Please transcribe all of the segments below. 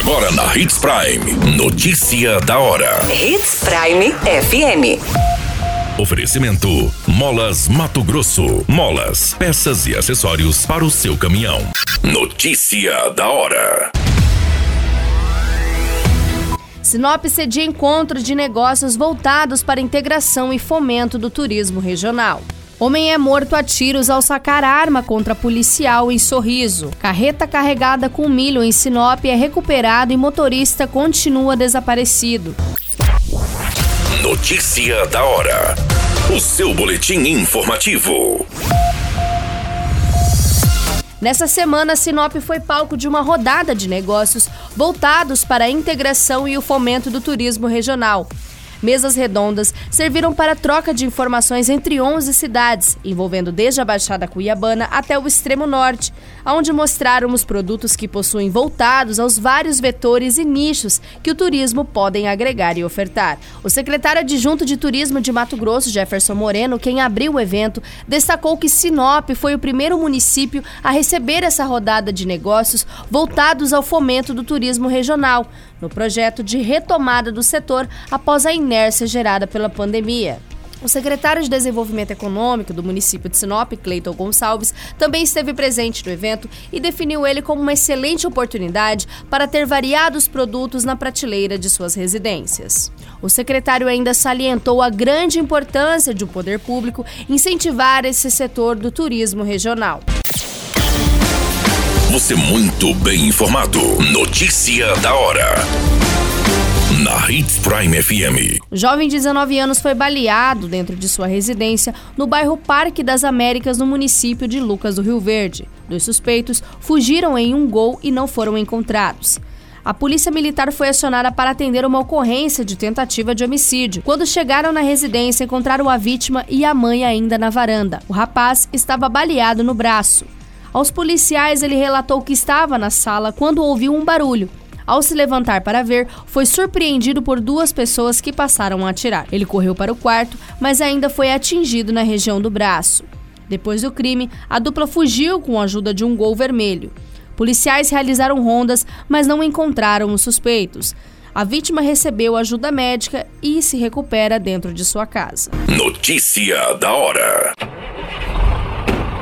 Agora na Hits Prime. Notícia da hora. Hits Prime FM. Oferecimento: Molas Mato Grosso. Molas, peças e acessórios para o seu caminhão. Notícia da hora. Sinop cedia encontro de negócios voltados para integração e fomento do turismo regional. Homem é morto a tiros ao sacar arma contra policial em Sorriso. Carreta carregada com milho em Sinop é recuperado e motorista continua desaparecido. Notícia da hora. O seu boletim informativo. Nessa semana, Sinop foi palco de uma rodada de negócios voltados para a integração e o fomento do turismo regional. Mesas redondas serviram para troca de informações entre 11 cidades, envolvendo desde a Baixada Cuiabana até o extremo norte, onde mostraram os produtos que possuem voltados aos vários vetores e nichos que o turismo podem agregar e ofertar. O secretário adjunto de Turismo de Mato Grosso, Jefferson Moreno, quem abriu o evento, destacou que Sinop foi o primeiro município a receber essa rodada de negócios voltados ao fomento do turismo regional, no projeto de retomada do setor após a inércia gerada pela pandemia. O secretário de Desenvolvimento Econômico do município de Sinop, Cleiton Gonçalves, também esteve presente no evento e definiu ele como uma excelente oportunidade para ter variados produtos na prateleira de suas residências. O secretário ainda salientou a grande importância de o um poder público incentivar esse setor do turismo regional. Você muito bem informado. Notícia da hora. Na Hits Prime FM. O jovem de 19 anos foi baleado dentro de sua residência no bairro Parque das Américas, no município de Lucas do Rio Verde. Dois suspeitos fugiram em um gol e não foram encontrados. A polícia militar foi acionada para atender uma ocorrência de tentativa de homicídio. Quando chegaram na residência, encontraram a vítima e a mãe ainda na varanda. O rapaz estava baleado no braço. Aos policiais, ele relatou que estava na sala quando ouviu um barulho. Ao se levantar para ver, foi surpreendido por duas pessoas que passaram a atirar. Ele correu para o quarto, mas ainda foi atingido na região do braço. Depois do crime, a dupla fugiu com a ajuda de um gol vermelho. Policiais realizaram rondas, mas não encontraram os suspeitos. A vítima recebeu ajuda médica e se recupera dentro de sua casa. Notícia da hora.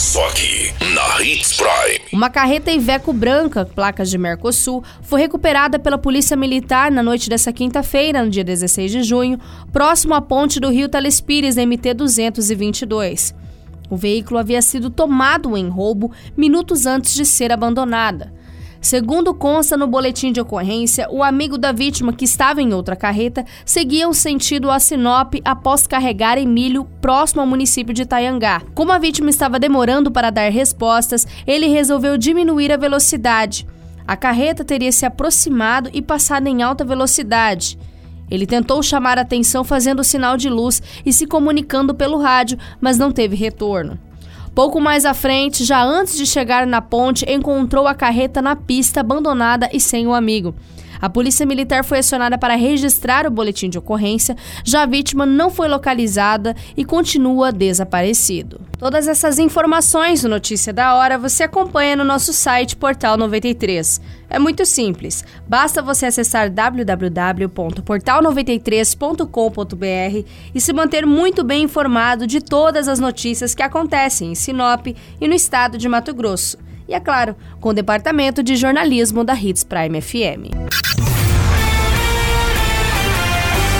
Só aqui, na Hits Prime. Uma carreta Iveco branca, placas de Mercosul, foi recuperada pela Polícia Militar na noite dessa quinta-feira, no dia 16 de junho, próximo à ponte do Rio Telespires, MT-222. O veículo havia sido tomado em roubo minutos antes de ser abandonada. Segundo consta no boletim de ocorrência, o amigo da vítima, que estava em outra carreta, seguia o sentido a Sinop após carregar em milho próximo ao município de Itaiangá. Como a vítima estava demorando para dar respostas, ele resolveu diminuir a velocidade. A carreta teria se aproximado e passado em alta velocidade. Ele tentou chamar a atenção fazendo sinal de luz e se comunicando pelo rádio, mas não teve retorno. Pouco mais à frente, já antes de chegar na ponte, encontrou a carreta na pista abandonada e sem o amigo. A polícia militar foi acionada para registrar o boletim de ocorrência, já a vítima não foi localizada e continua desaparecido. Todas essas informações do Notícia da Hora você acompanha no nosso site Portal 93. É muito simples, basta você acessar www.portal93.com.br e se manter muito bem informado de todas as notícias que acontecem em Sinop e no estado de Mato Grosso. E é claro, com o departamento de jornalismo da Hits Prime FM.